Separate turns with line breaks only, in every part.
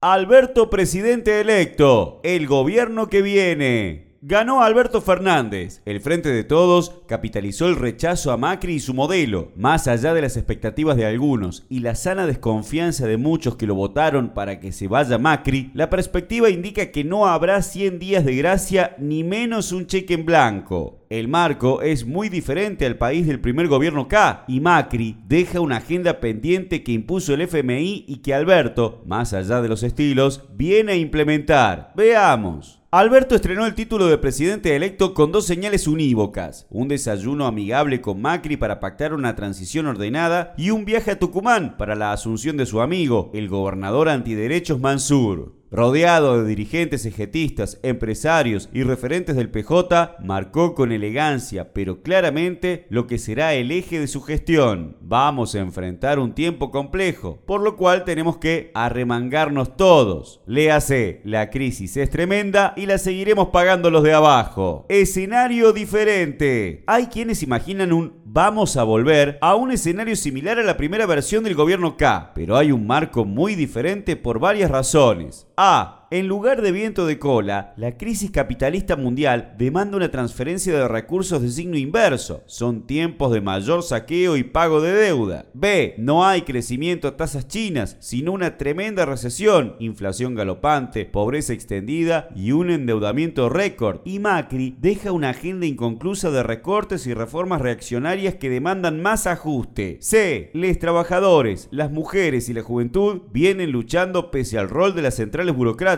Alberto presidente electo, el gobierno que viene. Ganó Alberto Fernández. El Frente de Todos capitalizó el rechazo a Macri y su modelo, más allá de las expectativas de algunos y la sana desconfianza de muchos que lo votaron para que se vaya Macri, la perspectiva indica que no habrá 100 días de gracia ni menos un cheque en blanco. El marco es muy diferente al país del primer gobierno K y Macri deja una agenda pendiente que impuso el FMI y que Alberto, más allá de los estilos, viene a implementar. Veamos. Alberto estrenó el título de presidente electo con dos señales unívocas, un desayuno amigable con Macri para pactar una transición ordenada y un viaje a Tucumán para la asunción de su amigo, el gobernador antiderechos Mansur. Rodeado de dirigentes ejetistas, empresarios y referentes del PJ, marcó con elegancia, pero claramente, lo que será el eje de su gestión. Vamos a enfrentar un tiempo complejo, por lo cual tenemos que arremangarnos todos. Léase, la crisis es tremenda y la seguiremos pagando los de abajo. Escenario diferente. Hay quienes imaginan un vamos a volver a un escenario similar a la primera versión del gobierno K, pero hay un marco muy diferente por varias razones. A. En lugar de viento de cola, la crisis capitalista mundial demanda una transferencia de recursos de signo inverso. Son tiempos de mayor saqueo y pago de deuda. B. No hay crecimiento a tasas chinas, sino una tremenda recesión, inflación galopante, pobreza extendida y un endeudamiento récord. Y Macri deja una agenda inconclusa de recortes y reformas reaccionarias que demandan más ajuste. C. Les trabajadores, las mujeres y la juventud vienen luchando pese al rol de las centrales burocráticas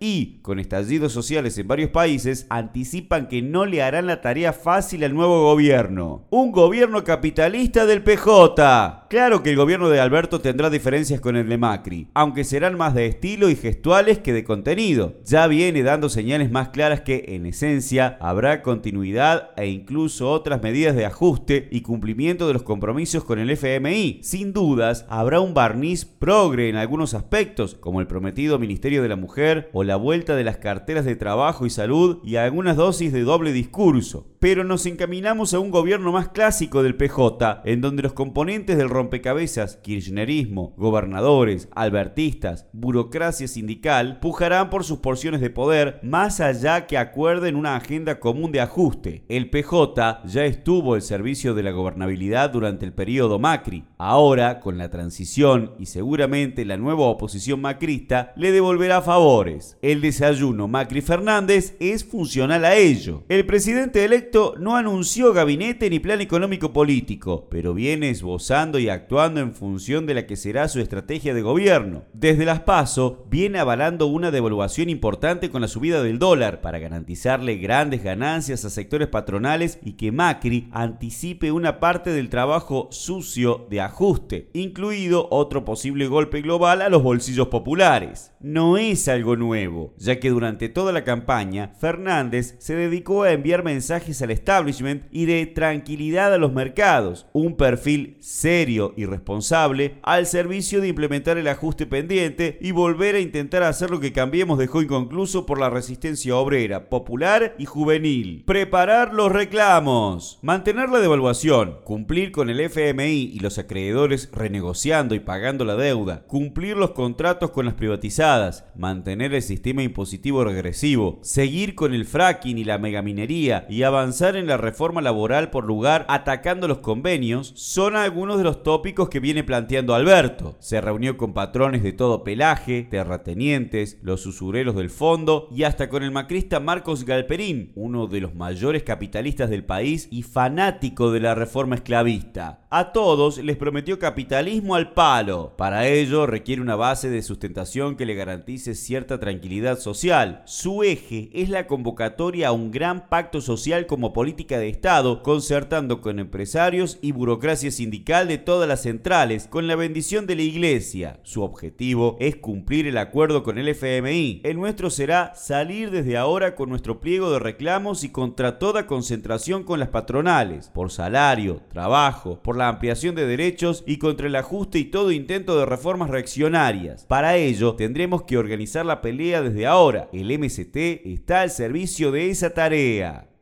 y, con estallidos sociales en varios países, anticipan que no le harán la tarea fácil al nuevo gobierno. Un gobierno capitalista del PJ. Claro que el gobierno de Alberto tendrá diferencias con el de Macri, aunque serán más de estilo y gestuales que de contenido. Ya viene dando señales más claras que, en esencia, habrá continuidad e incluso otras medidas de ajuste y cumplimiento de los compromisos con el FMI. Sin dudas, habrá un barniz progre en algunos aspectos, como el prometido Ministerio de la Mujer o la vuelta de las carteras de trabajo y salud y algunas dosis de doble discurso pero nos encaminamos a un gobierno más clásico del PJ, en donde los componentes del rompecabezas, kirchnerismo, gobernadores, albertistas, burocracia sindical, pujarán por sus porciones de poder más allá que acuerden una agenda común de ajuste. El PJ ya estuvo al servicio de la gobernabilidad durante el periodo Macri. Ahora, con la transición y seguramente la nueva oposición macrista, le devolverá El desayuno Macri-Fernández es funcional a ello. El presidente electo no anunció gabinete ni plan económico político, pero viene esbozando y actuando en función de la que será su estrategia de gobierno. Desde las PASO viene avalando una devaluación importante con la subida del dólar para garantizarle grandes ganancias a sectores patronales y que Macri anticipe una parte del trabajo sucio de ajuste, incluido otro posible golpe global a los bolsillos populares. No es algo nuevo, ya que durante toda la campaña Fernández se dedicó a enviar mensajes al establishment y de tranquilidad a los mercados, un perfil serio y responsable al servicio de implementar el ajuste pendiente y volver a intentar hacer lo que Cambiemos dejó inconcluso por la resistencia obrera, popular y juvenil. Preparar los reclamos, mantener la devaluación, cumplir con el FMI y los acreedores renegociando y pagando la deuda, cumplir los contratos con las privatizadas, mantener el sistema impositivo regresivo, seguir con el fracking y la megaminería y avanzar en la reforma laboral por lugar atacando los convenios son algunos de los tópicos que viene planteando Alberto. Se reunió con patrones de todo pelaje, terratenientes, los usureros del fondo y hasta con el macrista Marcos Galperín, uno de los mayores capitalistas del país y fanático de la reforma esclavista. A todos les prometió capitalismo al palo. Para ello requiere una base de sustentación que le garantice cierta tranquilidad social. Su eje es la convocatoria a un gran pacto social como política de Estado, concertando con empresarios y burocracia sindical de todas las centrales, con la bendición de la Iglesia. Su objetivo es cumplir el acuerdo con el FMI. El nuestro será salir desde ahora con nuestro pliego de reclamos y contra toda concentración con las patronales, por salario, trabajo, por la ampliación de derechos y contra el ajuste y todo intento de reformas reaccionarias. Para ello, tendremos que organizar la pelea desde ahora. El MST está al servicio de esa tarea.